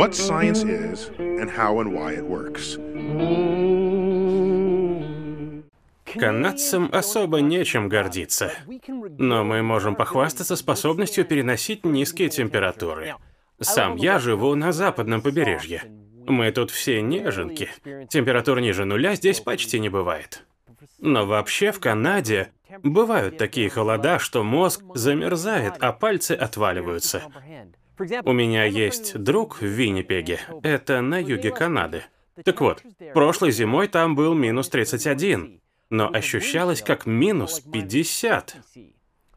What science is and how and why it works. Канадцам особо нечем гордиться. Но мы можем похвастаться способностью переносить низкие температуры. Сам я живу на западном побережье. Мы тут все неженки. Температур ниже нуля здесь почти не бывает. Но вообще в Канаде бывают такие холода, что мозг замерзает, а пальцы отваливаются. У меня есть друг в Виннипеге, это на юге Канады. Так вот, прошлой зимой там был минус 31, но ощущалось как минус 50.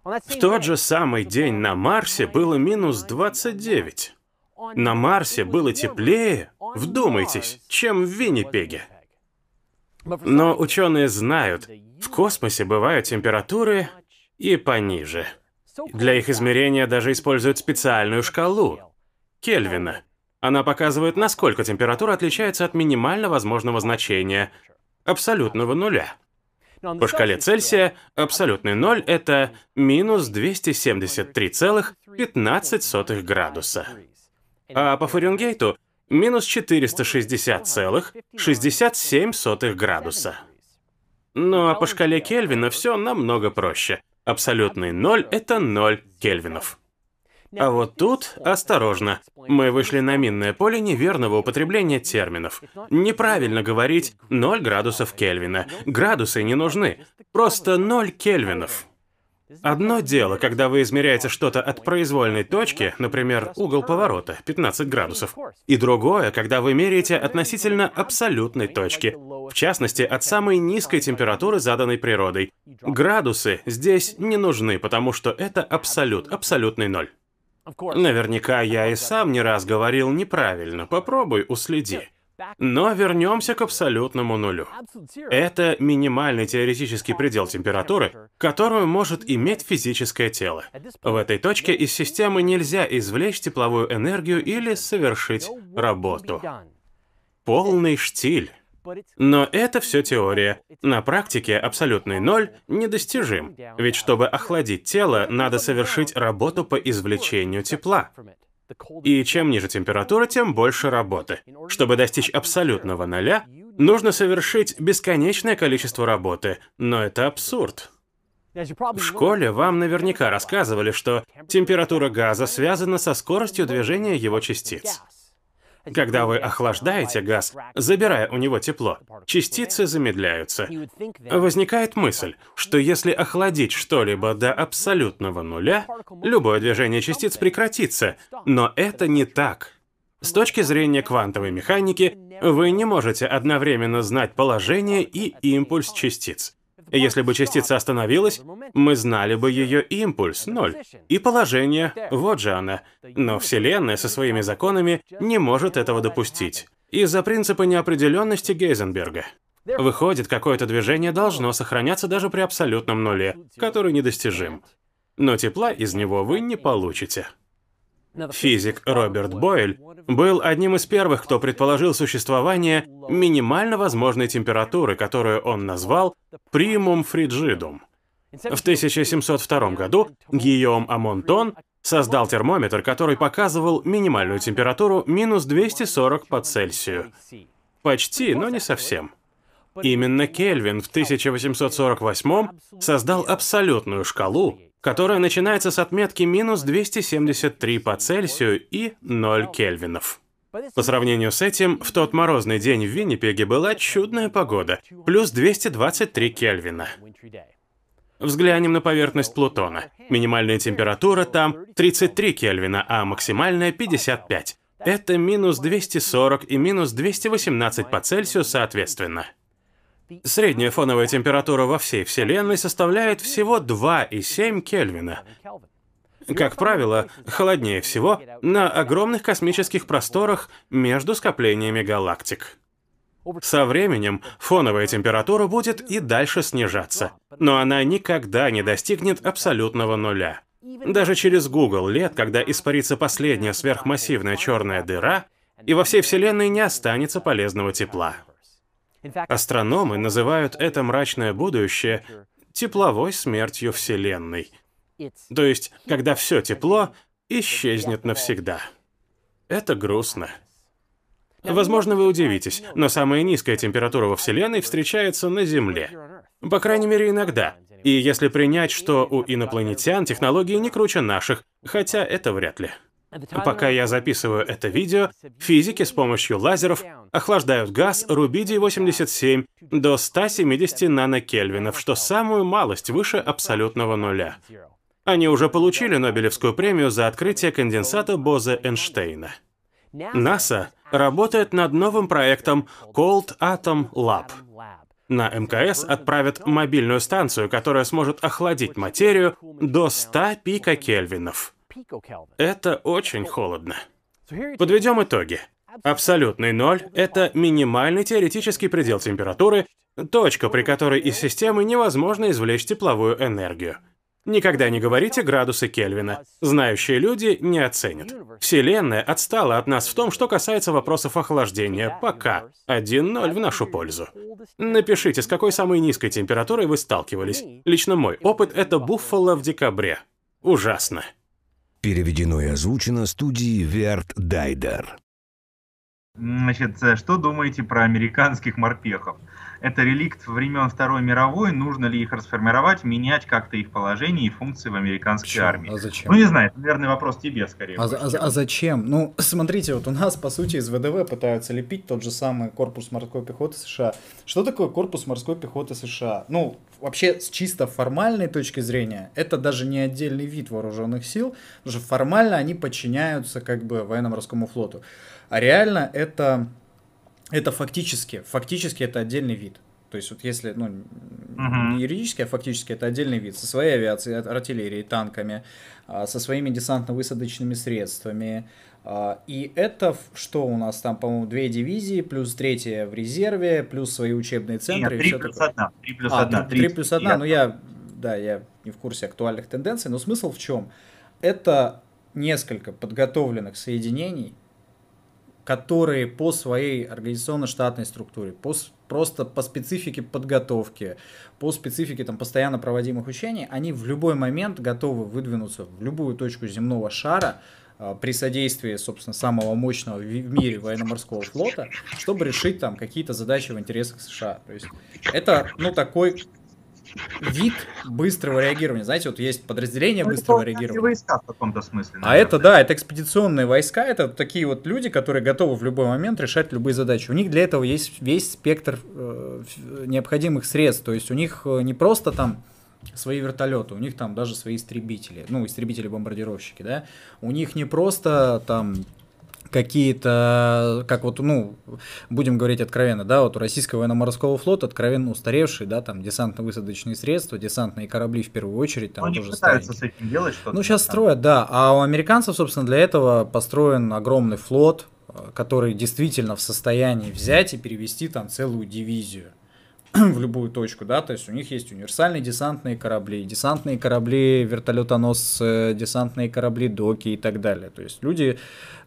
В тот же самый день на Марсе было минус 29. На Марсе было теплее, вдумайтесь, чем в Виннипеге. Но ученые знают, в космосе бывают температуры и пониже. Для их измерения даже используют специальную шкалу – Кельвина. Она показывает, насколько температура отличается от минимально возможного значения – абсолютного нуля. По шкале Цельсия абсолютный ноль – это минус 273,15 градуса. А по Фаренгейту – минус 460,67 градуса. Ну а по шкале Кельвина все намного проще. Абсолютный ноль – это 0 кельвинов. А вот тут осторожно. Мы вышли на минное поле неверного употребления терминов. Неправильно говорить 0 градусов Кельвина. Градусы не нужны. Просто 0 кельвинов. Одно дело, когда вы измеряете что-то от произвольной точки, например, угол поворота 15 градусов, и другое, когда вы меряете относительно абсолютной точки, в частности, от самой низкой температуры, заданной природой. Градусы здесь не нужны, потому что это абсолют, абсолютный ноль. Наверняка я и сам не раз говорил неправильно, попробуй уследи. Но вернемся к абсолютному нулю. Это минимальный теоретический предел температуры, которую может иметь физическое тело. В этой точке из системы нельзя извлечь тепловую энергию или совершить работу. Полный штиль. Но это все теория. На практике абсолютный ноль недостижим, ведь чтобы охладить тело, надо совершить работу по извлечению тепла. И чем ниже температура, тем больше работы. Чтобы достичь абсолютного ноля, нужно совершить бесконечное количество работы, но это абсурд. В школе вам наверняка рассказывали, что температура газа связана со скоростью движения его частиц. Когда вы охлаждаете газ, забирая у него тепло, частицы замедляются. Возникает мысль, что если охладить что-либо до абсолютного нуля, любое движение частиц прекратится, но это не так. С точки зрения квантовой механики, вы не можете одновременно знать положение и импульс частиц. Если бы частица остановилась, мы знали бы ее импульс, ноль. И положение, вот же она. Но Вселенная со своими законами не может этого допустить. Из-за принципа неопределенности Гейзенберга. Выходит, какое-то движение должно сохраняться даже при абсолютном нуле, который недостижим. Но тепла из него вы не получите. Физик Роберт Бойль был одним из первых, кто предположил существование минимально возможной температуры, которую он назвал примум фриджидум. В 1702 году Гийом Амонтон создал термометр, который показывал минимальную температуру минус 240 по Цельсию. Почти, но не совсем. Именно Кельвин в 1848 создал абсолютную шкалу, которая начинается с отметки минус 273 по Цельсию и 0 кельвинов. По сравнению с этим, в тот морозный день в Виннипеге была чудная погода, плюс 223 кельвина. Взглянем на поверхность Плутона. Минимальная температура там 33 кельвина, а максимальная 55. Это минус 240 и минус 218 по Цельсию соответственно. Средняя фоновая температура во всей Вселенной составляет всего 2,7 Кельвина. Как правило, холоднее всего на огромных космических просторах между скоплениями галактик. Со временем фоновая температура будет и дальше снижаться, но она никогда не достигнет абсолютного нуля. Даже через Google лет, когда испарится последняя сверхмассивная черная дыра, и во всей Вселенной не останется полезного тепла. Астрономы называют это мрачное будущее тепловой смертью Вселенной. То есть, когда все тепло исчезнет навсегда. Это грустно. Возможно, вы удивитесь, но самая низкая температура во Вселенной встречается на Земле. По крайней мере, иногда. И если принять, что у инопланетян технологии не круче наших, хотя это вряд ли. Пока я записываю это видео, физики с помощью лазеров охлаждают газ рубидий-87 до 170 нанокельвинов, что самую малость выше абсолютного нуля. Они уже получили Нобелевскую премию за открытие конденсата Бозе-Эйнштейна. НАСА работает над новым проектом Cold Atom Lab. На МКС отправят мобильную станцию, которая сможет охладить материю до 100 пикокельвинов. Это очень холодно. Подведем итоги. Абсолютный ноль — это минимальный теоретический предел температуры, точка, при которой из системы невозможно извлечь тепловую энергию. Никогда не говорите градусы Кельвина. Знающие люди не оценят. Вселенная отстала от нас в том, что касается вопросов охлаждения. Пока. 1-0 в нашу пользу. Напишите, с какой самой низкой температурой вы сталкивались. Лично мой опыт — это Буффало в декабре. Ужасно. Переведено и озвучено студией Верт Дайдер. Значит, э, что думаете про американских морпехов? Это реликт времен Второй мировой, нужно ли их расформировать, менять как-то их положение и функции в американской Почему? армии? А зачем? Ну, не знаю, это, наверное, вопрос тебе скорее. А, а- а зачем? Ну, смотрите, вот у нас, по сути, из ВДВ пытаются лепить тот же самый корпус морской пехоты США. Что такое корпус морской пехоты США? Ну, вообще, с чисто формальной точки зрения, это даже не отдельный вид вооруженных сил, потому что формально они подчиняются как бы военно-морскому флоту. А реально это, это фактически, фактически это отдельный вид. То есть вот если, ну, Мгм. не юридически, а фактически это отдельный вид со своей авиацией, ар- артиллерией, танками, а, со своими десантно-высадочными средствами. А, И это что у нас там, по-моему, две дивизии, плюс третья в резерве, плюс свои учебные Нет, центры. и 3 всё плюс такое. 1. 3 плюс А, 1. 3 плюс 1, ну я, да, я не в курсе актуальных тенденций, но смысл в чем? Это несколько подготовленных соединений, которые по своей организационно-штатной структуре, по, просто по специфике подготовки, по специфике там постоянно проводимых учений, они в любой момент готовы выдвинуться в любую точку земного шара при содействии, собственно, самого мощного в мире военно-морского флота, чтобы решить там какие-то задачи в интересах США. То есть это, ну, такой вид быстрого реагирования. Знаете, вот есть подразделение Ну, это быстрого полноценные реагирования. войска в каком-то смысле. А это, да, это экспедиционные войска, это такие вот люди, которые готовы в любой момент решать любые задачи. У них для этого есть весь спектр э, необходимых средств. То есть у них э, не просто там свои вертолеты, у них там даже свои истребители, ну, истребители-бомбардировщики, да. У них не просто там какие-то, как вот, ну, будем говорить откровенно, да, вот у российского военно-морского флота откровенно устаревшие, да, там десантно-высадочные средства, десантные корабли в первую очередь, там Ну, Они тоже старенькие. с этим делать что-то. Ну, сейчас строят, да. А у американцев, собственно, для этого построен огромный флот, э, который действительно в состоянии взять и перевести там целую дивизию в любую точку, да, то есть у них есть универсальные десантные корабли, десантные корабли, вертолетоносцы, десантные корабли, доки и так далее. То есть люди,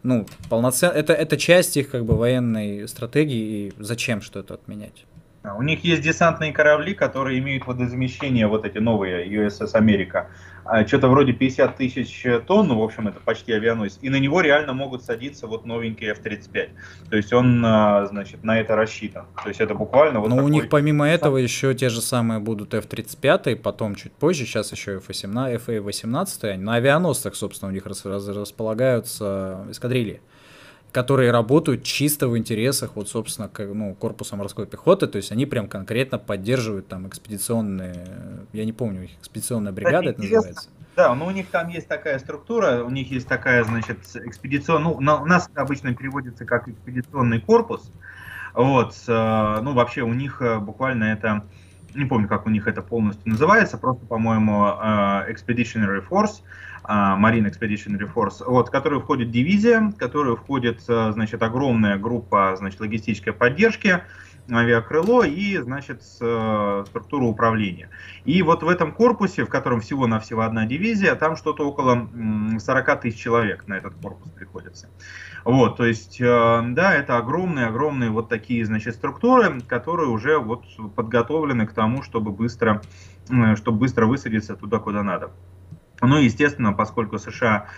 ну, полноценно, это, это часть их как бы военной стратегии, и зачем что-то отменять? А, У них есть десантные корабли, которые имеют водозамещение, вот эти новые USS Америка. А, Что-то вроде 50 тысяч тонн, ну, в общем, это почти авианосец. И на него реально могут садиться вот новенькие F-35. То есть он, а, значит, на это рассчитан. То есть это буквально вот Но у такой- них помимо этого еще те же самые будут F-35, потом чуть позже, сейчас еще F-18, FA-18, они на авианосцах, собственно, у них располагаются эскадрильи, которые работают чисто в интересах, вот, собственно, как, ну, корпуса морской пехоты, то есть они прям конкретно поддерживают там экспедиционные, я не помню, их экспедиционная бригада это интересно. называется. Да, но у них там есть такая структура, у них есть такая, значит, экспедицион, ну, на- у нас это обычно переводится как экспедиционный корпус, вот, э, ну, вообще у них э, буквально это, не помню, как у них это полностью называется, просто, по-моему, э, Expeditionary Force, э, Marine Expeditionary Force, вот, в который входит дивизия, в которую входит, э, значит, огромная группа, значит, логистической поддержки, авиакрыло и, значит, э, структура управления. И вот в этом корпусе, в котором всего-навсего одна дивизия, там что-то около м, 40 тысяч человек на этот корпус приходится. Вот, то есть, э, да, это огромные-огромные вот такие, значит, структуры, которые уже вот подготовлены к тому, чтобы быстро, э, чтобы быстро высадиться туда, куда надо. Ну, естественно, поскольку США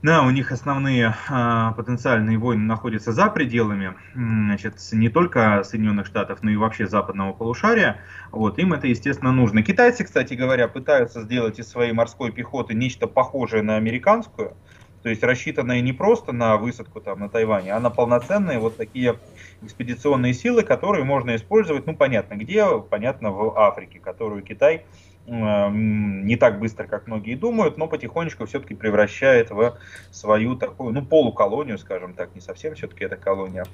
Да, у них основные а, потенциальные войны находятся за пределами, значит, не только Соединенных Штатов, но и вообще западного полушария. Вот, им это, естественно, нужно. Китайцы, кстати говоря, пытаются сделать из своей морской пехоты нечто похожее на американскую, то есть рассчитанное не просто на высадку там на Тайване, а на полноценные вот такие экспедиционные силы, которые можно использовать, ну, понятно где, понятно в Африке, которую Китай не так быстро, как многие думают, но потихонечку все-таки превращает в свою такую, ну, полуколонию, скажем так, не совсем все-таки это колония.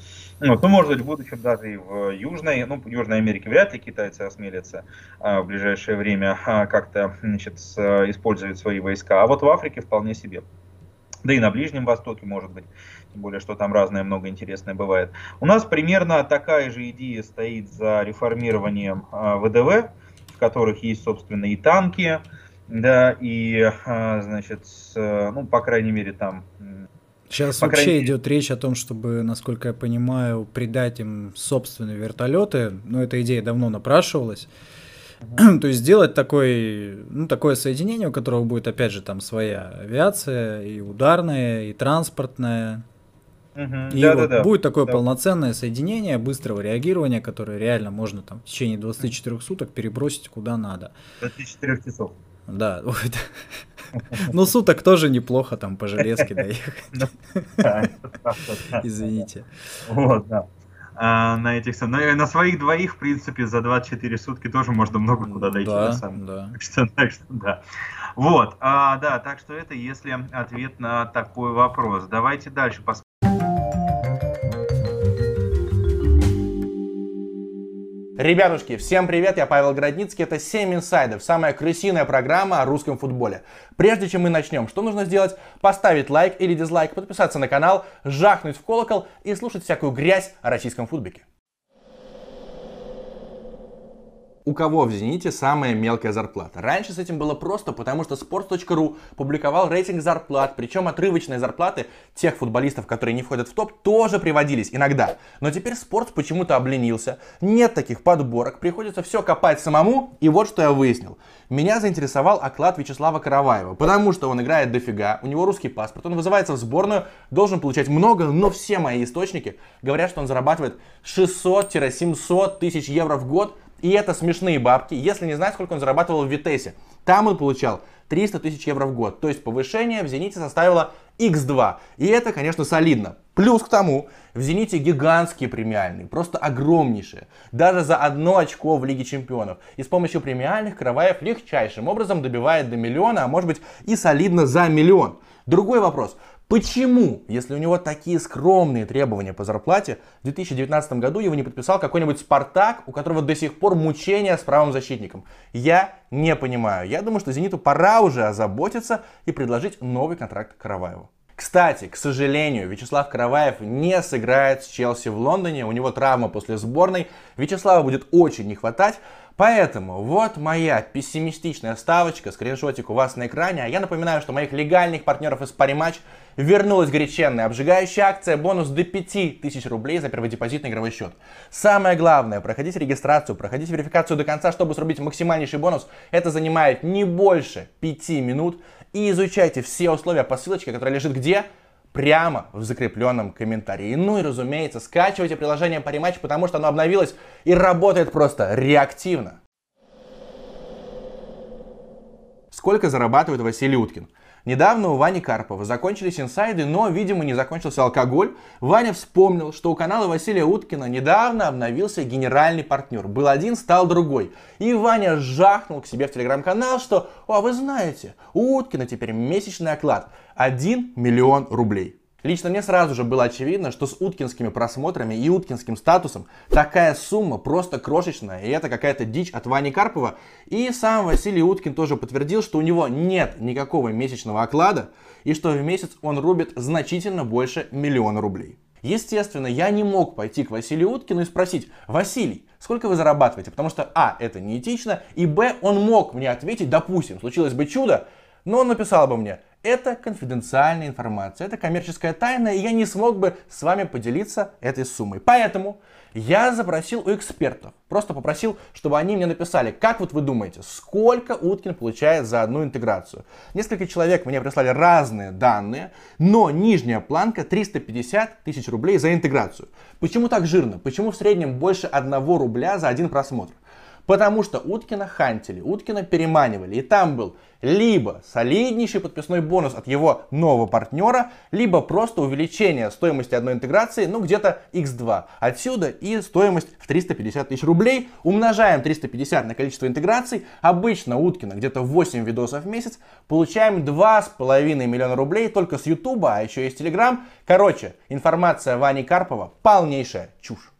Вот, ну, может быть, в будущем даже и в Южной, ну, в Южной Америке вряд ли китайцы осмелятся а, в ближайшее время а, как-то, значит, использовать свои войска, а вот в Африке вполне себе. Да и на Ближнем Востоке, может быть, тем более, что там разное много интересное бывает. У нас примерно такая же идея стоит за реформированием а, ВДВ, которых есть, собственно, и танки, да, и, а, значит, ну, по крайней мере, там... Сейчас по вообще крайней... идет речь о том, чтобы, насколько я понимаю, придать им собственные вертолеты. Но эта идея давно напрашивалась. Uh-huh. То есть сделать такой, ну, такое соединение, у которого будет, опять же, там своя авиация, и ударная, и транспортная, и да, вот да, да. будет такое да. полноценное соединение быстрого реагирования, которое реально можно там в течение 24 суток перебросить куда надо. 24 часов. Да, ну суток тоже неплохо там по железке доехать. Извините. Вот, да. А, на этих на, на своих двоих, в принципе, за 24 сутки тоже можно много куда дойти. Да, на самом. да. Так что, так что, да. Вот, а, да, так что это если ответ на такой вопрос. Давайте дальше посмотрим. Ребятушки, всем привет, я Павел Городницкий, это 7 инсайдов, самая крысиная программа о русском футболе. Прежде чем мы начнем, что нужно сделать? Поставить лайк или дизлайк, подписаться на канал, жахнуть в колокол и слушать всякую грязь о российском футбике. У кого в «Зените» самая мелкая зарплата. Раньше с этим было просто, потому что sports.ru публиковал рейтинг зарплат, причем отрывочные зарплаты тех футболистов, которые не входят в топ, тоже приводились иногда. Но теперь спорт почему-то обленился, нет таких подборок, приходится все копать самому, и вот что я выяснил. Меня заинтересовал оклад Вячеслава Караваева, потому что он играет дофига, у него русский паспорт, он вызывается в сборную, должен получать много, но все мои источники говорят, что он зарабатывает 600-700 тысяч евро в год, и это смешные бабки, если не знать, сколько он зарабатывал в Витесе. Там он получал 300 тысяч евро в год. То есть повышение в Зените составило x2. И это, конечно, солидно. Плюс к тому, в Зените гигантские премиальные, просто огромнейшие. Даже за одно очко в Лиге Чемпионов. И с помощью премиальных Караваев легчайшим образом добивает до миллиона, а может быть и солидно за миллион. Другой вопрос. Почему, если у него такие скромные требования по зарплате, в 2019 году его не подписал какой-нибудь Спартак, у которого до сих пор мучения с правым защитником? Я не понимаю. Я думаю, что Зениту пора уже озаботиться и предложить новый контракт Караваеву. Кстати, к сожалению, Вячеслав Караваев не сыграет с Челси в Лондоне. У него травма после сборной. Вячеслава будет очень не хватать. Поэтому вот моя пессимистичная ставочка, скриншотик у вас на экране. А я напоминаю, что моих легальных партнеров из Париматч вернулась горяченная обжигающая акция, бонус до 5000 рублей за перводепозитный игровой счет. Самое главное, проходите регистрацию, проходите верификацию до конца, чтобы срубить максимальнейший бонус. Это занимает не больше 5 минут. И изучайте все условия по ссылочке, которая лежит где? Прямо в закрепленном комментарии. Ну и разумеется, скачивайте приложение Париматч, потому что оно обновилось и работает просто реактивно. Сколько зарабатывает Василий Уткин? Недавно у Вани Карпова закончились инсайды, но, видимо, не закончился алкоголь. Ваня вспомнил, что у канала Василия Уткина недавно обновился генеральный партнер. Был один, стал другой. И Ваня жахнул к себе в телеграм-канал, что, а вы знаете, у Уткина теперь месячный оклад 1 миллион рублей. Лично мне сразу же было очевидно, что с уткинскими просмотрами и уткинским статусом такая сумма просто крошечная, и это какая-то дичь от Вани Карпова. И сам Василий Уткин тоже подтвердил, что у него нет никакого месячного оклада, и что в месяц он рубит значительно больше миллиона рублей. Естественно, я не мог пойти к Василию Уткину и спросить, Василий, сколько вы зарабатываете? Потому что, а, это неэтично, и, б, он мог мне ответить, допустим, случилось бы чудо, но он написал бы мне, Это конфиденциальная информация, это коммерческая тайна, и я не смог бы с вами поделиться этой суммой. Поэтому я запросил у экспертов, просто попросил, чтобы они мне написали, как вот вы думаете, сколько Уткин получает за одну интеграцию. Несколько человек мне прислали разные данные, но нижняя планка 350 тысяч рублей за интеграцию. Почему так жирно? Почему в среднем больше 1 рубля за один просмотр? Потому что Уткина хантили, Уткина переманивали. И там был либо солиднейший подписной бонус от его нового партнера, либо просто увеличение стоимости одной интеграции, ну где-то x2. Отсюда и стоимость в 350 тысяч рублей. Умножаем 350 на количество интеграций. Обычно Уткина где-то 8 видосов в месяц. Получаем 2,5 миллиона рублей только с Ютуба, а еще есть Телеграм. Короче, информация Вани Карпова полнейшая чушь.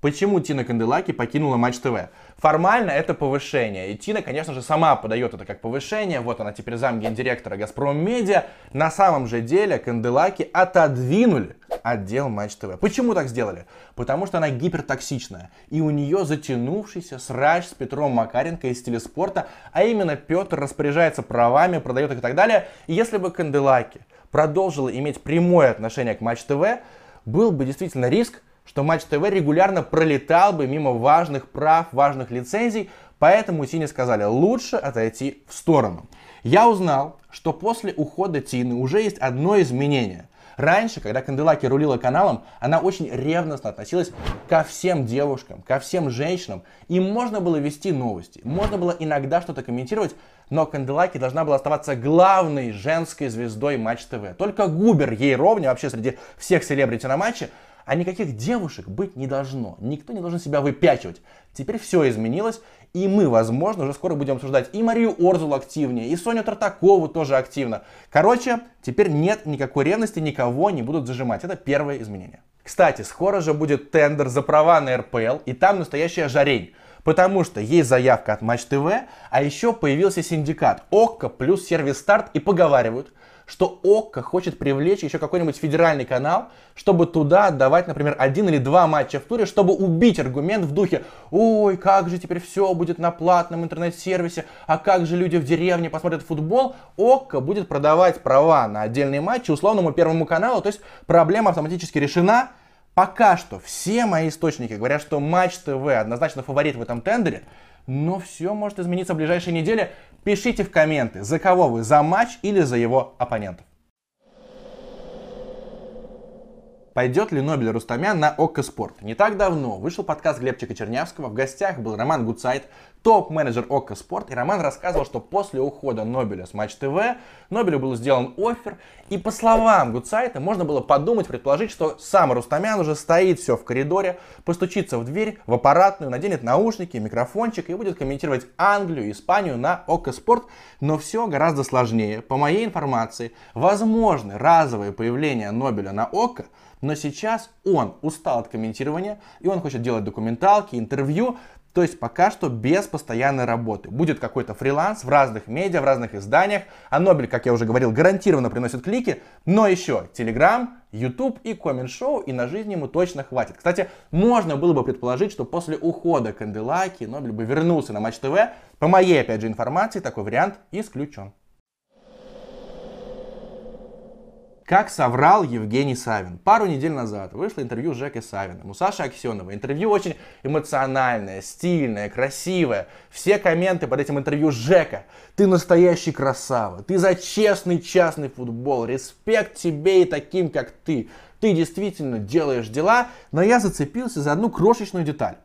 Почему Тина Канделаки покинула Матч ТВ? Формально это повышение. И Тина, конечно же, сама подает это как повышение. Вот она теперь зам гендиректора Газпром Медиа. На самом же деле Канделаки отодвинули отдел Матч ТВ. Почему так сделали? Потому что она гипертоксичная. И у нее затянувшийся срач с Петром Макаренко из телеспорта. А именно Петр распоряжается правами, продает их и так далее. И если бы Канделаки продолжила иметь прямое отношение к Матч ТВ, был бы действительно риск, что Матч ТВ регулярно пролетал бы мимо важных прав, важных лицензий, поэтому Тине сказали лучше отойти в сторону. Я узнал, что после ухода Тины уже есть одно изменение. Раньше, когда Канделаки рулила каналом, она очень ревностно относилась ко всем девушкам, ко всем женщинам. И можно было вести новости, можно было иногда что-то комментировать, но Канделаки должна была оставаться главной женской звездой Матч ТВ. Только Губер ей ровня вообще среди всех селебрити на матче а никаких девушек быть не должно. Никто не должен себя выпячивать. Теперь все изменилось, и мы, возможно, уже скоро будем обсуждать и Марию Орзул активнее, и Соню Тартакову тоже активно. Короче, теперь нет никакой ревности, никого не будут зажимать. Это первое изменение. Кстати, скоро же будет тендер за права на РПЛ, и там настоящая жарень. Потому что есть заявка от Матч ТВ, а еще появился синдикат ОККО плюс сервис Старт и поговаривают, что ОККО хочет привлечь еще какой-нибудь федеральный канал, чтобы туда отдавать, например, один или два матча в туре, чтобы убить аргумент в духе «Ой, как же теперь все будет на платном интернет-сервисе, а как же люди в деревне посмотрят футбол?» ОККО будет продавать права на отдельные матчи условному Первому каналу, то есть проблема автоматически решена. Пока что все мои источники говорят, что Матч ТВ однозначно фаворит в этом тендере, но все может измениться в ближайшие недели. Пишите в комменты, за кого вы, за матч или за его оппонентов. Пойдет ли Нобель Рустамян на ОККО Спорт? Не так давно вышел подкаст Глебчика Чернявского. В гостях был Роман Гуцайт, топ-менеджер ОККО Спорт. И Роман рассказывал, что после ухода Нобеля с Матч ТВ Нобелю был сделан офер. И по словам Гуцайта, можно было подумать, предположить, что сам Рустамян уже стоит все в коридоре, постучится в дверь, в аппаратную, наденет наушники, микрофончик и будет комментировать Англию, Испанию на ОККО Спорт. Но все гораздо сложнее. По моей информации, возможны разовые появления Нобеля на ОККО, но сейчас он устал от комментирования, и он хочет делать документалки, интервью, то есть пока что без постоянной работы. Будет какой-то фриланс в разных медиа, в разных изданиях. А Нобель, как я уже говорил, гарантированно приносит клики. Но еще Telegram, YouTube и коммент-шоу, и на жизнь ему точно хватит. Кстати, можно было бы предположить, что после ухода Канделаки Нобель бы вернулся на Матч ТВ. По моей, опять же, информации, такой вариант исключен. Как соврал Евгений Савин. Пару недель назад вышло интервью с Жекой Савиным у Саши Аксенова. Интервью очень эмоциональное, стильное, красивое. Все комменты под этим интервью Жека. Ты настоящий красава. Ты за честный частный футбол. Респект тебе и таким, как ты. Ты действительно делаешь дела. Но я зацепился за одну крошечную деталь.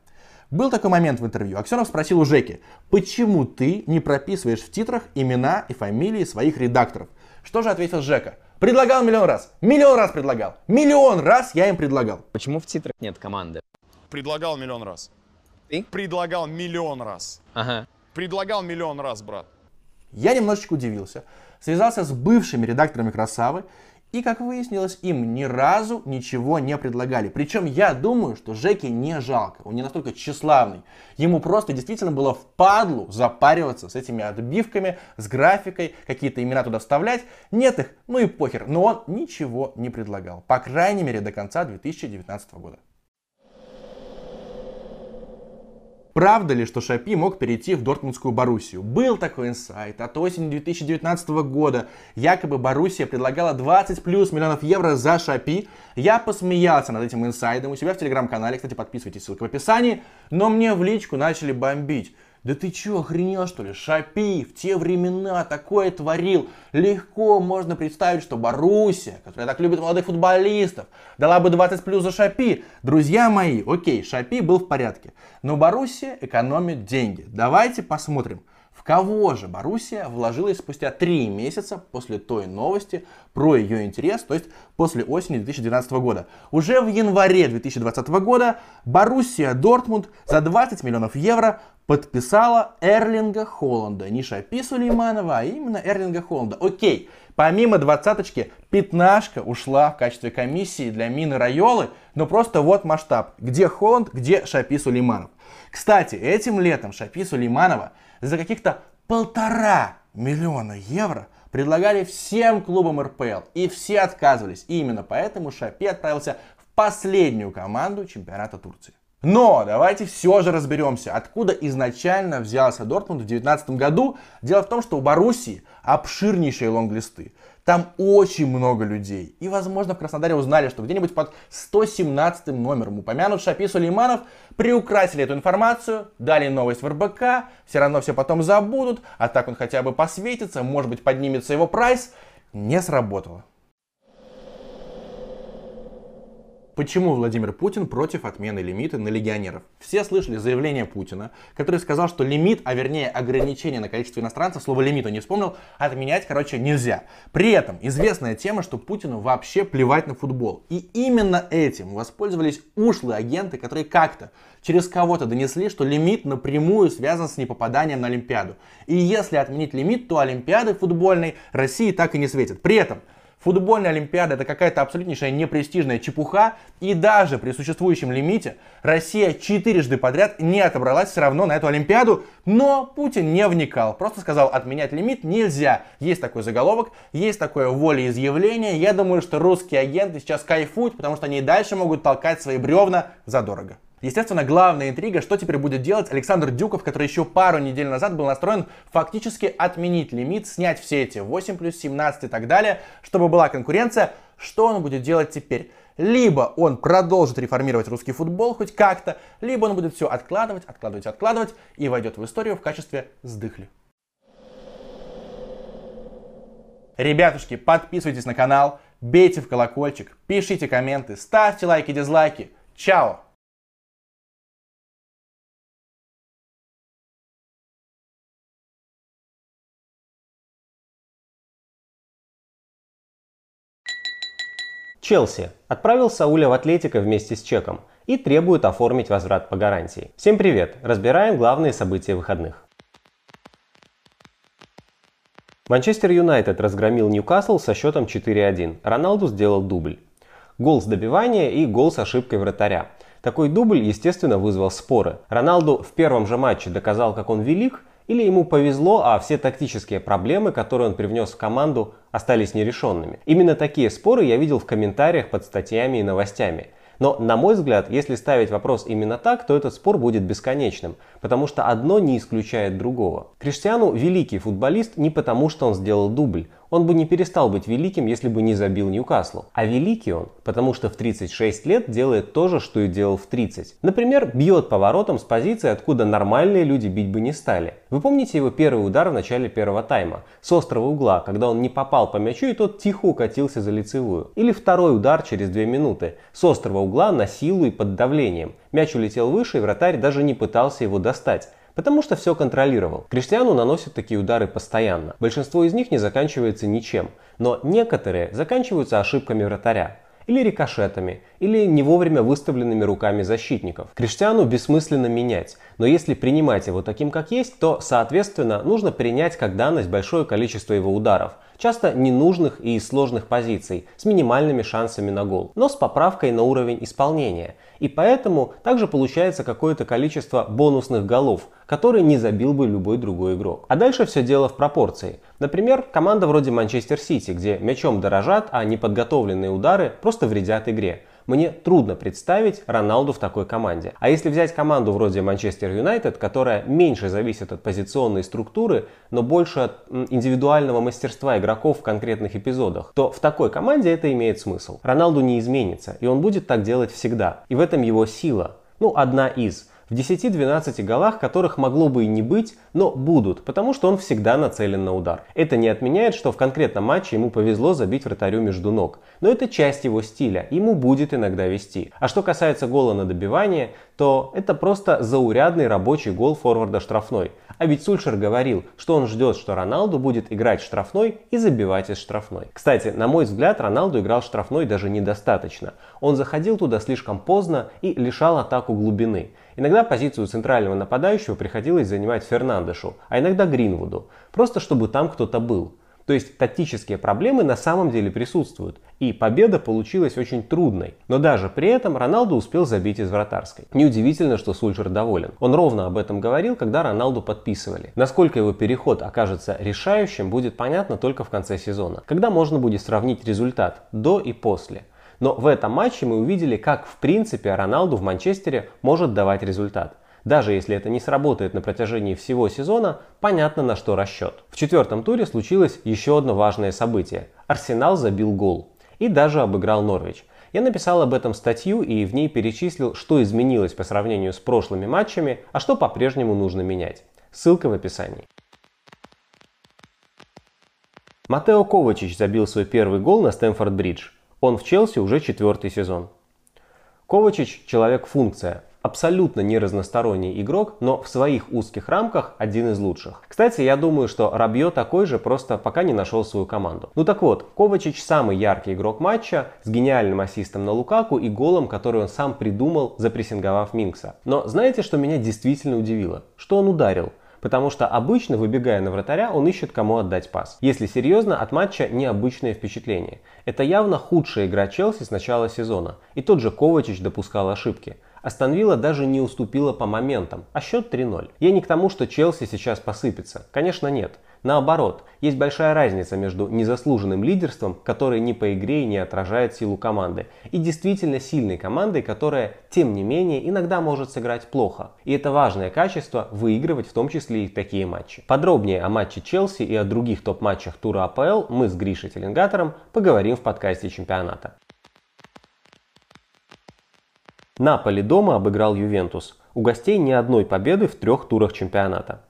Был такой момент в интервью. Аксенов спросил у Жеки, почему ты не прописываешь в титрах имена и фамилии своих редакторов? Что же ответил Жека? Предлагал миллион раз. Миллион раз предлагал. Миллион раз я им предлагал. Почему в титрах нет команды? Предлагал миллион раз. Ты? Предлагал миллион раз. Ага. Предлагал миллион раз, брат. Я немножечко удивился. Связался с бывшими редакторами «Красавы» И, как выяснилось, им ни разу ничего не предлагали. Причем я думаю, что Жеке не жалко. Он не настолько тщеславный. Ему просто действительно было впадлу запариваться с этими отбивками, с графикой, какие-то имена туда вставлять. Нет их, ну и похер. Но он ничего не предлагал. По крайней мере, до конца 2019 года. Правда ли, что Шапи мог перейти в Дортмундскую Боруссию? Был такой инсайт от осени 2019 года. Якобы Боруссия предлагала 20 плюс миллионов евро за Шапи. Я посмеялся над этим инсайдом у себя в телеграм-канале. Кстати, подписывайтесь, ссылка в описании. Но мне в личку начали бомбить. Да ты чё, охренел что ли? Шапи в те времена такое творил. Легко можно представить, что Боруссия, которая так любит молодых футболистов, дала бы 20 плюс за Шапи. Друзья мои, окей, Шапи был в порядке. Но Боруссия экономит деньги. Давайте посмотрим, в кого же Боруссия вложилась спустя 3 месяца после той новости про ее интерес, то есть после осени 2012 года. Уже в январе 2020 года Боруссия Дортмунд за 20 миллионов евро подписала Эрлинга Холланда. Не Шапи Сулейманова, а именно Эрлинга Холланда. Окей, помимо двадцаточки, пятнашка ушла в качестве комиссии для Мины Райолы, но просто вот масштаб. Где Холланд, где Шапи Сулейманов. Кстати, этим летом Шапи Сулейманова за каких-то полтора миллиона евро предлагали всем клубам РПЛ, и все отказывались. И именно поэтому Шапи отправился в последнюю команду чемпионата Турции. Но давайте все же разберемся, откуда изначально взялся Дортмунд в 2019 году. Дело в том, что у Боруссии обширнейшие лонглисты. Там очень много людей. И, возможно, в Краснодаре узнали, что где-нибудь под 117 номером упомянут Шапи Сулейманов приукрасили эту информацию, дали новость в РБК, все равно все потом забудут, а так он хотя бы посветится, может быть поднимется его прайс. Не сработало. Почему Владимир Путин против отмены лимита на легионеров? Все слышали заявление Путина, который сказал, что лимит, а вернее ограничение на количество иностранцев, слово лимит он не вспомнил, отменять, короче, нельзя. При этом известная тема, что Путину вообще плевать на футбол. И именно этим воспользовались ушлые агенты, которые как-то через кого-то донесли, что лимит напрямую связан с непопаданием на Олимпиаду. И если отменить лимит, то Олимпиады футбольной России так и не светит. При этом Футбольная Олимпиада это какая-то абсолютнейшая непрестижная чепуха, и даже при существующем лимите Россия четырежды подряд не отобралась все равно на эту Олимпиаду, но Путин не вникал, просто сказал, отменять лимит нельзя. Есть такой заголовок, есть такое волеизъявление, я думаю, что русские агенты сейчас кайфуют, потому что они и дальше могут толкать свои бревна задорого. Естественно, главная интрига, что теперь будет делать Александр Дюков, который еще пару недель назад был настроен фактически отменить лимит, снять все эти 8 плюс 17 и так далее, чтобы была конкуренция. Что он будет делать теперь? Либо он продолжит реформировать русский футбол хоть как-то, либо он будет все откладывать, откладывать, откладывать и войдет в историю в качестве сдыхли. Ребятушки, подписывайтесь на канал, бейте в колокольчик, пишите комменты, ставьте лайки, дизлайки. Чао! Челси отправил Сауля в Атлетико вместе с чеком и требует оформить возврат по гарантии. Всем привет! Разбираем главные события выходных. Манчестер Юнайтед разгромил Ньюкасл со счетом 4-1. Роналду сделал дубль. Гол с добивания и гол с ошибкой вратаря. Такой дубль, естественно, вызвал споры. Роналду в первом же матче доказал, как он велик, или ему повезло, а все тактические проблемы, которые он привнес в команду, остались нерешенными. Именно такие споры я видел в комментариях под статьями и новостями. Но, на мой взгляд, если ставить вопрос именно так, то этот спор будет бесконечным, потому что одно не исключает другого. Криштиану великий футболист не потому, что он сделал дубль. Он бы не перестал быть великим, если бы не забил Ньюкаслу. А великий он, потому что в 36 лет делает то же, что и делал в 30. Например, бьет поворотом с позиции, откуда нормальные люди бить бы не стали. Вы помните его первый удар в начале первого тайма? С острого угла, когда он не попал по мячу и тот тихо укатился за лицевую. Или второй удар через 2 минуты. С острого угла на силу и под давлением. Мяч улетел выше и вратарь даже не пытался его достать потому что все контролировал. Криштиану наносят такие удары постоянно. Большинство из них не заканчивается ничем, но некоторые заканчиваются ошибками вратаря или рикошетами, или не вовремя выставленными руками защитников. Криштиану бессмысленно менять, но если принимать его таким, как есть, то, соответственно, нужно принять как данность большое количество его ударов, часто ненужных и сложных позиций, с минимальными шансами на гол, но с поправкой на уровень исполнения. И поэтому также получается какое-то количество бонусных голов, которые не забил бы любой другой игрок. А дальше все дело в пропорции. Например, команда вроде Манчестер Сити, где мячом дорожат, а неподготовленные удары просто вредят игре. Мне трудно представить Роналду в такой команде. А если взять команду вроде Манчестер Юнайтед, которая меньше зависит от позиционной структуры, но больше от индивидуального мастерства игроков в конкретных эпизодах, то в такой команде это имеет смысл. Роналду не изменится, и он будет так делать всегда. И в этом его сила. Ну, одна из в 10-12 голах, которых могло бы и не быть, но будут, потому что он всегда нацелен на удар. Это не отменяет, что в конкретном матче ему повезло забить вратарю между ног, но это часть его стиля, ему будет иногда вести. А что касается гола на добивание, то это просто заурядный рабочий гол форварда штрафной. А ведь Сульшер говорил, что он ждет, что Роналду будет играть штрафной и забивать из штрафной. Кстати, на мой взгляд, Роналду играл штрафной даже недостаточно. Он заходил туда слишком поздно и лишал атаку глубины. Иногда позицию центрального нападающего приходилось занимать Фернандешу, а иногда Гринвуду, просто чтобы там кто-то был. То есть тактические проблемы на самом деле присутствуют, и победа получилась очень трудной. Но даже при этом Роналду успел забить из вратарской. Неудивительно, что Сульшер доволен. Он ровно об этом говорил, когда Роналду подписывали. Насколько его переход окажется решающим, будет понятно только в конце сезона, когда можно будет сравнить результат до и после. Но в этом матче мы увидели, как в принципе Роналду в Манчестере может давать результат. Даже если это не сработает на протяжении всего сезона, понятно на что расчет. В четвертом туре случилось еще одно важное событие. Арсенал забил гол и даже обыграл Норвич. Я написал об этом статью и в ней перечислил, что изменилось по сравнению с прошлыми матчами, а что по-прежнему нужно менять. Ссылка в описании. Матео Ковачич забил свой первый гол на Стэнфорд-Бридж. Он в Челси уже четвертый сезон. Ковачич – человек-функция, абсолютно не разносторонний игрок, но в своих узких рамках один из лучших. Кстати, я думаю, что Рабье такой же, просто пока не нашел свою команду. Ну так вот, Ковачич самый яркий игрок матча, с гениальным ассистом на Лукаку и голом, который он сам придумал, запрессинговав Минкса. Но знаете, что меня действительно удивило? Что он ударил. Потому что обычно, выбегая на вратаря, он ищет кому отдать пас. Если серьезно, от матча необычное впечатление. Это явно худшая игра Челси с начала сезона. И тот же Ковачич допускал ошибки. Астон Вилла даже не уступила по моментам, а счет 3-0. Я не к тому, что Челси сейчас посыпется. Конечно, нет. Наоборот, есть большая разница между незаслуженным лидерством, которое ни по игре и не отражает силу команды, и действительно сильной командой, которая, тем не менее, иногда может сыграть плохо. И это важное качество – выигрывать в том числе и такие матчи. Подробнее о матче Челси и о других топ-матчах тура АПЛ мы с Гришей Теленгатором поговорим в подкасте чемпионата. Наполи дома обыграл Ювентус. У гостей ни одной победы в трех турах чемпионата.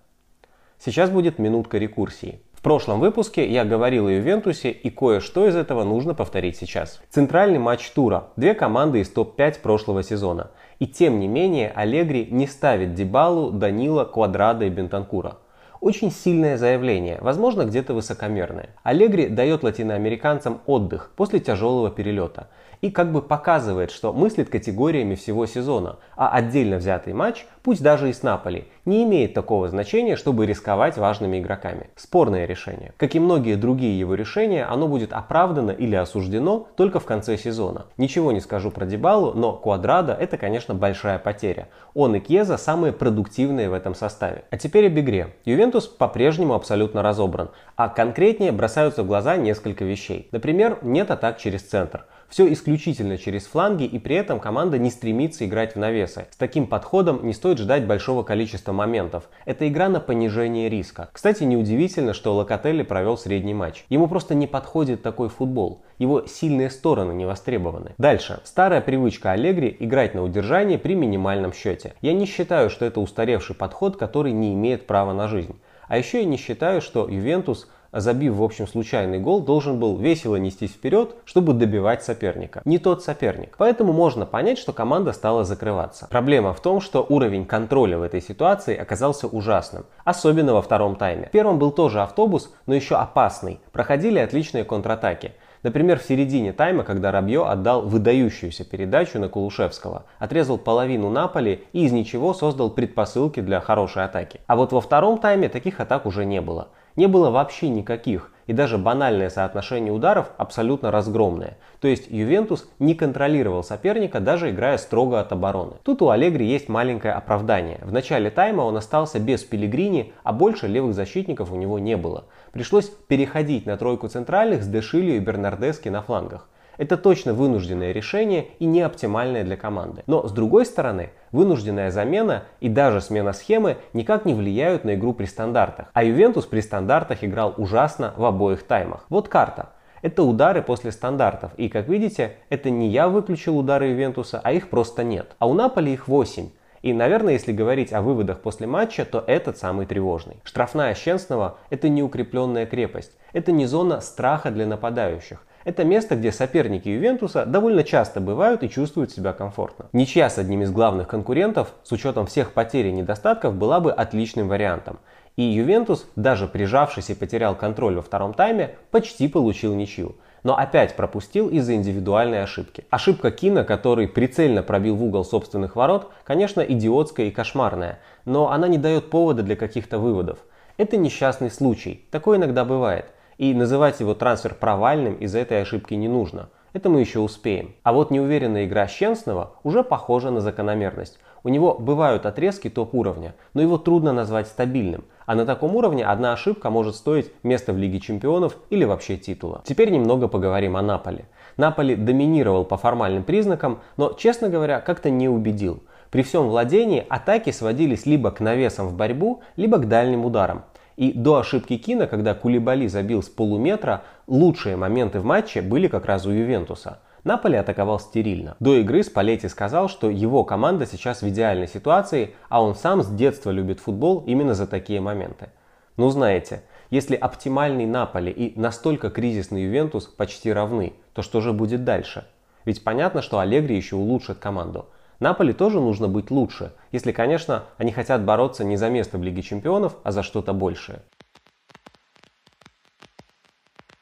Сейчас будет минутка рекурсии. В прошлом выпуске я говорил о Ювентусе и кое-что из этого нужно повторить сейчас. Центральный матч тура. Две команды из топ-5 прошлого сезона. И тем не менее Алегри не ставит Дебалу, Данила, Квадрада и Бентанкура. Очень сильное заявление, возможно где-то высокомерное. Алегри дает латиноамериканцам отдых после тяжелого перелета и как бы показывает, что мыслит категориями всего сезона, а отдельно взятый матч, пусть даже и с Наполи, не имеет такого значения, чтобы рисковать важными игроками. Спорное решение. Как и многие другие его решения, оно будет оправдано или осуждено только в конце сезона. Ничего не скажу про Дебалу, но Квадрада это, конечно, большая потеря. Он и Кьеза самые продуктивные в этом составе. А теперь об игре. Ювентус по-прежнему абсолютно разобран, а конкретнее бросаются в глаза несколько вещей. Например, нет атак через центр. Все исключительно через фланги и при этом команда не стремится играть в навесы. С таким подходом не стоит ждать большого количества моментов. Это игра на понижение риска. Кстати, неудивительно, что Локотелли провел средний матч. Ему просто не подходит такой футбол. Его сильные стороны не востребованы. Дальше. Старая привычка Аллегри играть на удержании при минимальном счете. Я не считаю, что это устаревший подход, который не имеет права на жизнь. А еще я не считаю, что Ювентус забив в общем случайный гол, должен был весело нестись вперед, чтобы добивать соперника. Не тот соперник. Поэтому можно понять, что команда стала закрываться. Проблема в том, что уровень контроля в этой ситуации оказался ужасным. Особенно во втором тайме. В первом был тоже автобус, но еще опасный. Проходили отличные контратаки. Например, в середине тайма, когда Рабье отдал выдающуюся передачу на Кулушевского, отрезал половину Наполи и из ничего создал предпосылки для хорошей атаки. А вот во втором тайме таких атак уже не было не было вообще никаких, и даже банальное соотношение ударов абсолютно разгромное. То есть Ювентус не контролировал соперника, даже играя строго от обороны. Тут у Аллегри есть маленькое оправдание. В начале тайма он остался без Пелигрини, а больше левых защитников у него не было. Пришлось переходить на тройку центральных с Дешилью и Бернардески на флангах. Это точно вынужденное решение и не оптимальное для команды. Но с другой стороны, вынужденная замена и даже смена схемы никак не влияют на игру при стандартах. А Ювентус при стандартах играл ужасно в обоих таймах. Вот карта. Это удары после стандартов. И как видите, это не я выключил удары Ювентуса, а их просто нет. А у Наполи их 8. И, наверное, если говорить о выводах после матча, то этот самый тревожный. Штрафная Щенснова – это не укрепленная крепость. Это не зона страха для нападающих. Это место, где соперники Ювентуса довольно часто бывают и чувствуют себя комфортно. Ничья с одним из главных конкурентов, с учетом всех потерь и недостатков, была бы отличным вариантом. И Ювентус, даже прижавшись и потерял контроль во втором тайме, почти получил ничью но опять пропустил из-за индивидуальной ошибки. Ошибка Кина, который прицельно пробил в угол собственных ворот, конечно, идиотская и кошмарная, но она не дает повода для каких-то выводов. Это несчастный случай, такое иногда бывает, и называть его трансфер провальным из-за этой ошибки не нужно. Это мы еще успеем. А вот неуверенная игра Щенснова уже похожа на закономерность. У него бывают отрезки топ-уровня, но его трудно назвать стабильным. А на таком уровне одна ошибка может стоить место в Лиге Чемпионов или вообще титула. Теперь немного поговорим о Наполе. Наполи доминировал по формальным признакам, но, честно говоря, как-то не убедил. При всем владении атаки сводились либо к навесам в борьбу, либо к дальним ударам. И до ошибки Кина, когда Кулибали забил с полуметра, лучшие моменты в матче были как раз у Ювентуса. Наполи атаковал стерильно. До игры Спалетти сказал, что его команда сейчас в идеальной ситуации, а он сам с детства любит футбол именно за такие моменты. Ну знаете, если оптимальный Наполи и настолько кризисный Ювентус почти равны, то что же будет дальше? Ведь понятно, что Аллегри еще улучшит команду. Наполи тоже нужно быть лучше, если, конечно, они хотят бороться не за место в Лиге Чемпионов, а за что-то большее.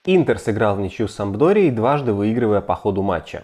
Интер сыграл в ничью с Сампдорией, дважды выигрывая по ходу матча.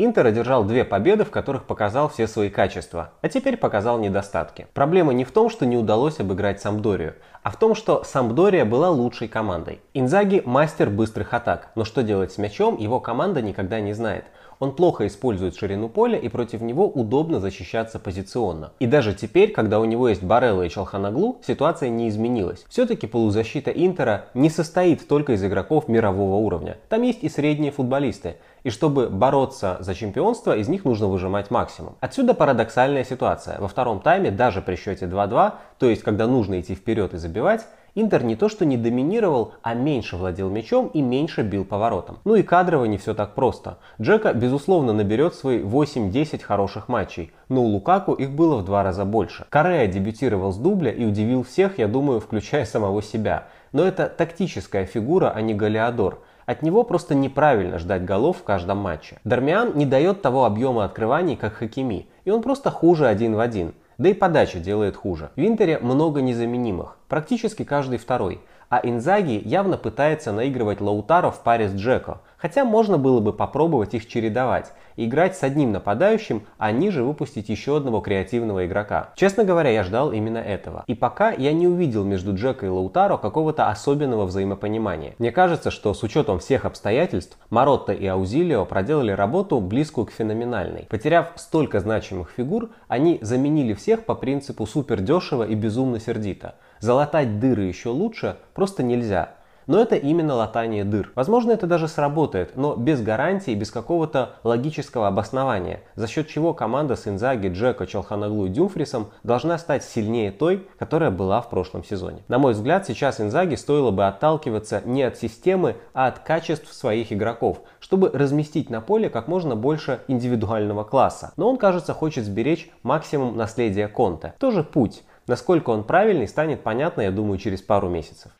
Интер одержал две победы, в которых показал все свои качества, а теперь показал недостатки. Проблема не в том, что не удалось обыграть Сампдорию, а в том, что Сампдория была лучшей командой. Инзаги – мастер быстрых атак, но что делать с мячом, его команда никогда не знает. Он плохо использует ширину поля и против него удобно защищаться позиционно. И даже теперь, когда у него есть Барелла и Чалханаглу, ситуация не изменилась. Все-таки полузащита Интера не состоит только из игроков мирового уровня. Там есть и средние футболисты. И чтобы бороться за чемпионство, из них нужно выжимать максимум. Отсюда парадоксальная ситуация. Во втором тайме, даже при счете 2-2, то есть когда нужно идти вперед и забивать, Интер не то что не доминировал, а меньше владел мячом и меньше бил поворотом. Ну и кадрово не все так просто. Джека, безусловно, наберет свои 8-10 хороших матчей, но у Лукаку их было в два раза больше. Корея дебютировал с дубля и удивил всех, я думаю, включая самого себя. Но это тактическая фигура, а не Галиадор. От него просто неправильно ждать голов в каждом матче. Дармиан не дает того объема открываний, как Хакими, и он просто хуже один в один. Да и подача делает хуже. В Интере много незаменимых, практически каждый второй. А Инзаги явно пытается наигрывать Лаутаро в паре с Джеко, хотя можно было бы попробовать их чередовать играть с одним нападающим, а ниже выпустить еще одного креативного игрока. Честно говоря, я ждал именно этого. И пока я не увидел между Джека и Лаутаро какого-то особенного взаимопонимания. Мне кажется, что с учетом всех обстоятельств, Маротта и Аузилио проделали работу близкую к феноменальной. Потеряв столько значимых фигур, они заменили всех по принципу супер дешево и безумно сердито. Залатать дыры еще лучше просто нельзя. Но это именно латание дыр. Возможно, это даже сработает, но без гарантии, без какого-то логического обоснования, за счет чего команда с Инзаги, Джека, Челханаглу и Дюмфрисом должна стать сильнее той, которая была в прошлом сезоне. На мой взгляд, сейчас Инзаги стоило бы отталкиваться не от системы, а от качеств своих игроков, чтобы разместить на поле как можно больше индивидуального класса. Но он, кажется, хочет сберечь максимум наследия Конте. Тоже путь. Насколько он правильный, станет понятно, я думаю, через пару месяцев.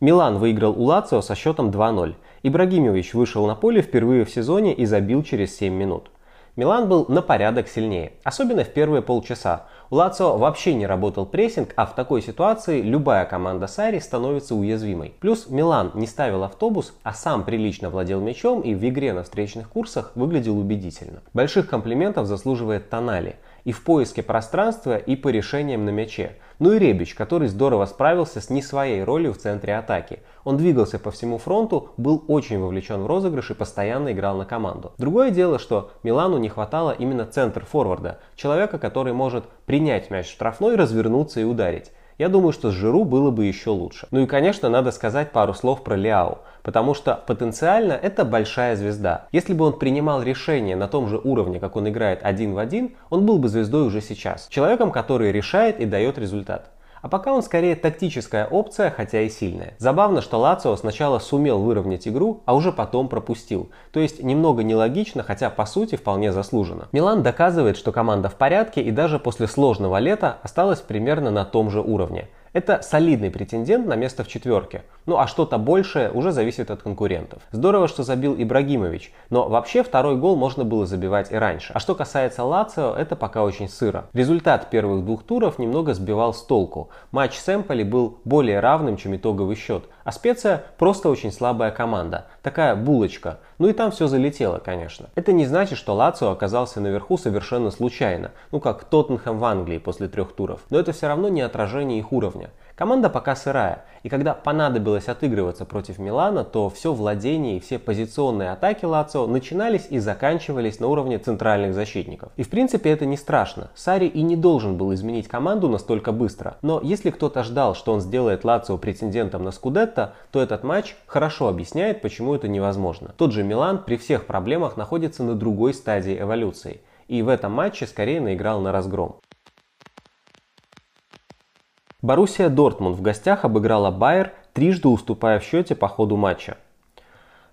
Милан выиграл у Лацио со счетом 2-0. Ибрагимович вышел на поле впервые в сезоне и забил через 7 минут. Милан был на порядок сильнее, особенно в первые полчаса. У Лацио вообще не работал прессинг, а в такой ситуации любая команда Сари становится уязвимой. Плюс Милан не ставил автобус, а сам прилично владел мячом и в игре на встречных курсах выглядел убедительно. Больших комплиментов заслуживает Тонали и в поиске пространства, и по решениям на мяче. Ну и Ребич, который здорово справился с не своей ролью в центре атаки. Он двигался по всему фронту, был очень вовлечен в розыгрыш и постоянно играл на команду. Другое дело, что Милану не хватало именно центр форварда, человека, который может принять мяч в штрафной, развернуться и ударить. Я думаю, что с Жиру было бы еще лучше. Ну и, конечно, надо сказать пару слов про Ляо, потому что потенциально это большая звезда. Если бы он принимал решение на том же уровне, как он играет один в один, он был бы звездой уже сейчас. Человеком, который решает и дает результат. А пока он скорее тактическая опция, хотя и сильная. Забавно, что Лацио сначала сумел выровнять игру, а уже потом пропустил. То есть немного нелогично, хотя по сути вполне заслуженно. Милан доказывает, что команда в порядке и даже после сложного лета осталась примерно на том же уровне. Это солидный претендент на место в четверке. Ну а что-то большее уже зависит от конкурентов. Здорово, что забил Ибрагимович, но вообще второй гол можно было забивать и раньше. А что касается Лацио, это пока очень сыро. Результат первых двух туров немного сбивал с толку. Матч с Эмполи был более равным, чем итоговый счет. А Специя просто очень слабая команда. Такая булочка. Ну и там все залетело, конечно. Это не значит, что Лацио оказался наверху совершенно случайно. Ну как Тоттенхэм в Англии после трех туров. Но это все равно не отражение их уровня. Команда пока сырая, и когда понадобилось отыгрываться против Милана, то все владение и все позиционные атаки Лацио начинались и заканчивались на уровне центральных защитников. И в принципе это не страшно. Сари и не должен был изменить команду настолько быстро. Но если кто-то ждал, что он сделает Лацио претендентом на Скудетто, то этот матч хорошо объясняет, почему это невозможно. Тот же Милан при всех проблемах находится на другой стадии эволюции. И в этом матче скорее наиграл на разгром. Боруссия Дортмунд в гостях обыграла Байер, трижды уступая в счете по ходу матча.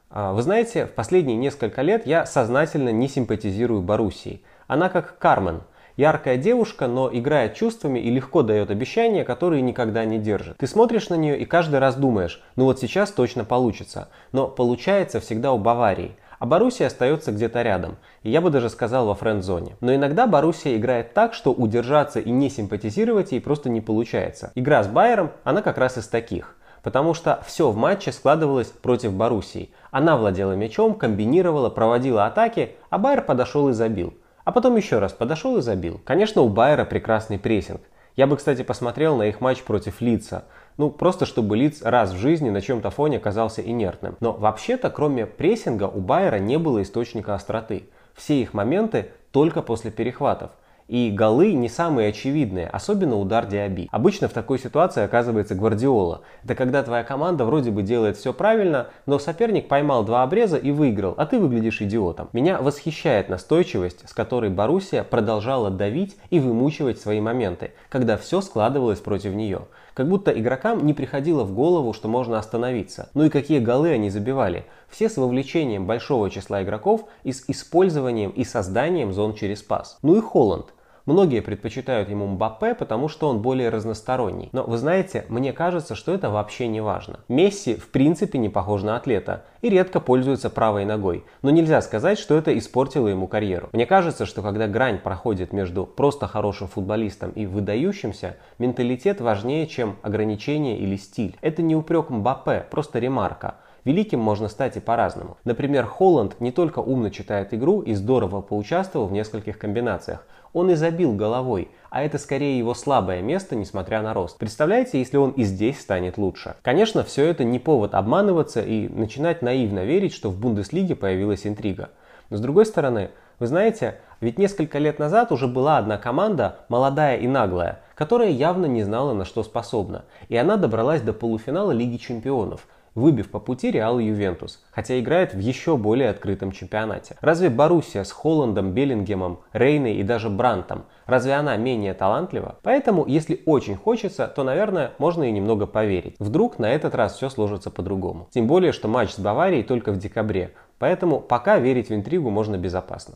А, вы знаете, в последние несколько лет я сознательно не симпатизирую Боруссии. Она как Кармен. Яркая девушка, но играет чувствами и легко дает обещания, которые никогда не держит. Ты смотришь на нее и каждый раз думаешь, ну вот сейчас точно получится. Но получается всегда у Баварии. А Боруссия остается где-то рядом. И я бы даже сказал во френд-зоне. Но иногда Боруссия играет так, что удержаться и не симпатизировать ей просто не получается. Игра с Байером, она как раз из таких. Потому что все в матче складывалось против Боруссии. Она владела мячом, комбинировала, проводила атаки, а Байер подошел и забил. А потом еще раз подошел и забил. Конечно, у Байера прекрасный прессинг. Я бы, кстати, посмотрел на их матч против Лица. Ну, просто чтобы Лиц раз в жизни на чем-то фоне оказался инертным. Но вообще-то, кроме прессинга, у Байера не было источника остроты. Все их моменты только после перехватов. И голы не самые очевидные, особенно удар Диаби. Обычно в такой ситуации оказывается Гвардиола. Это когда твоя команда вроде бы делает все правильно, но соперник поймал два обреза и выиграл, а ты выглядишь идиотом. Меня восхищает настойчивость, с которой Боруссия продолжала давить и вымучивать свои моменты, когда все складывалось против нее. Как будто игрокам не приходило в голову, что можно остановиться. Ну и какие голы они забивали. Все с вовлечением большого числа игроков и с использованием и созданием зон через пас. Ну и Холланд. Многие предпочитают ему Мбаппе, потому что он более разносторонний. Но вы знаете, мне кажется, что это вообще не важно. Месси в принципе не похож на атлета и редко пользуется правой ногой. Но нельзя сказать, что это испортило ему карьеру. Мне кажется, что когда грань проходит между просто хорошим футболистом и выдающимся, менталитет важнее, чем ограничение или стиль. Это не упрек Мбаппе, просто ремарка. Великим можно стать и по-разному. Например, Холланд не только умно читает игру и здорово поучаствовал в нескольких комбинациях. Он и забил головой, а это скорее его слабое место, несмотря на рост. Представляете, если он и здесь станет лучше? Конечно, все это не повод обманываться и начинать наивно верить, что в Бундеслиге появилась интрига. Но с другой стороны, вы знаете, ведь несколько лет назад уже была одна команда, молодая и наглая, которая явно не знала, на что способна. И она добралась до полуфинала Лиги Чемпионов – выбив по пути Реал и Ювентус, хотя играет в еще более открытом чемпионате. Разве Боруссия с Холландом, Беллингемом, Рейной и даже Брантом, разве она менее талантлива? Поэтому, если очень хочется, то, наверное, можно и немного поверить. Вдруг на этот раз все сложится по-другому. Тем более, что матч с Баварией только в декабре, поэтому пока верить в интригу можно безопасно.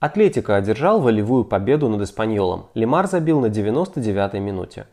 Атлетика одержал волевую победу над Испаньолом. Лемар забил на 99-й минуте.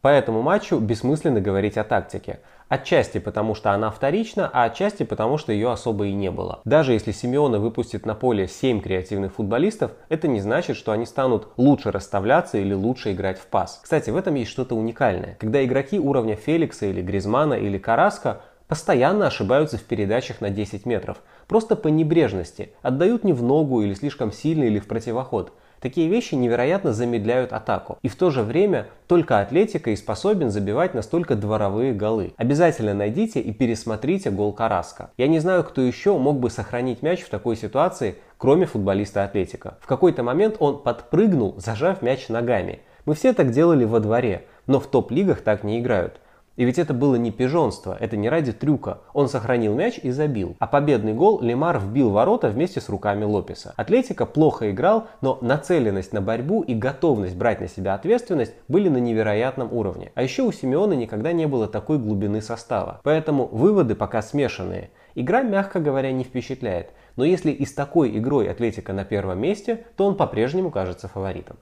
По этому матчу бессмысленно говорить о тактике. Отчасти потому, что она вторична, а отчасти потому, что ее особо и не было. Даже если Симеона выпустит на поле 7 креативных футболистов, это не значит, что они станут лучше расставляться или лучше играть в пас. Кстати, в этом есть что-то уникальное. Когда игроки уровня Феликса или Гризмана или Караска постоянно ошибаются в передачах на 10 метров. Просто по небрежности. Отдают не в ногу или слишком сильно или в противоход. Такие вещи невероятно замедляют атаку. И в то же время только атлетика и способен забивать настолько дворовые голы. Обязательно найдите и пересмотрите гол Караска. Я не знаю, кто еще мог бы сохранить мяч в такой ситуации, кроме футболиста Атлетика. В какой-то момент он подпрыгнул, зажав мяч ногами. Мы все так делали во дворе, но в топ-лигах так не играют. И ведь это было не пижонство, это не ради трюка. Он сохранил мяч и забил. А победный гол Лемар вбил ворота вместе с руками Лопеса. Атлетика плохо играл, но нацеленность на борьбу и готовность брать на себя ответственность были на невероятном уровне. А еще у Симеона никогда не было такой глубины состава. Поэтому выводы пока смешанные. Игра, мягко говоря, не впечатляет. Но если и с такой игрой Атлетика на первом месте, то он по-прежнему кажется фаворитом.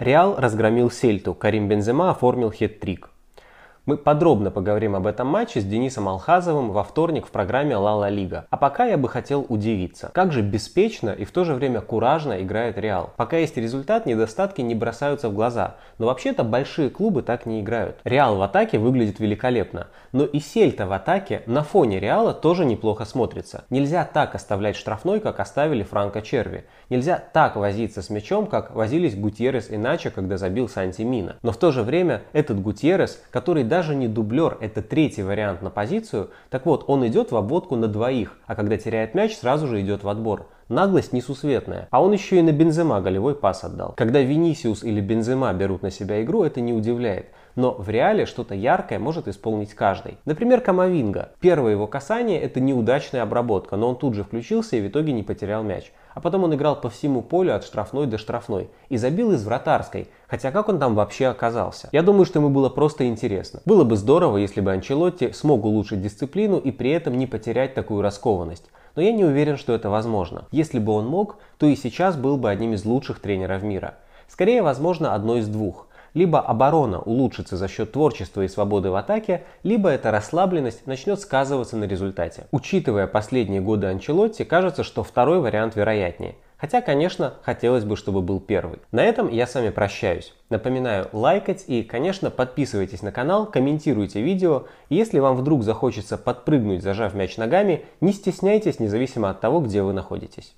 Реал разгромил Сельту, Карим Бензема оформил хет-трик. Мы подробно поговорим об этом матче с Денисом Алхазовым во вторник в программе «Ла Ла Лига». А пока я бы хотел удивиться, как же беспечно и в то же время куражно играет Реал. Пока есть результат, недостатки не бросаются в глаза. Но вообще-то большие клубы так не играют. Реал в атаке выглядит великолепно. Но и Сельта в атаке на фоне Реала тоже неплохо смотрится. Нельзя так оставлять штрафной, как оставили Франко Черви. Нельзя так возиться с мячом, как возились Гутьеррес и Начо, когда забил Санти Мина. Но в то же время этот Гутьеррес, который даже не дублер, это третий вариант на позицию, так вот, он идет в обводку на двоих, а когда теряет мяч, сразу же идет в отбор. Наглость несусветная. А он еще и на Бензема голевой пас отдал. Когда Винисиус или Бензема берут на себя игру, это не удивляет. Но в реале что-то яркое может исполнить каждый. Например, Камовинга. Первое его касание это неудачная обработка, но он тут же включился и в итоге не потерял мяч. А потом он играл по всему полю от штрафной до штрафной и забил из вратарской. Хотя как он там вообще оказался? Я думаю, что ему было просто интересно. Было бы здорово, если бы Анчелотти смог улучшить дисциплину и при этом не потерять такую раскованность. Но я не уверен, что это возможно. Если бы он мог, то и сейчас был бы одним из лучших тренеров мира. Скорее, возможно, одно из двух. Либо оборона улучшится за счет творчества и свободы в атаке, либо эта расслабленность начнет сказываться на результате. Учитывая последние годы Анчелотти, кажется, что второй вариант вероятнее. Хотя, конечно, хотелось бы, чтобы был первый. На этом я с вами прощаюсь. Напоминаю лайкать и, конечно, подписывайтесь на канал, комментируйте видео. Если вам вдруг захочется подпрыгнуть, зажав мяч ногами, не стесняйтесь, независимо от того, где вы находитесь.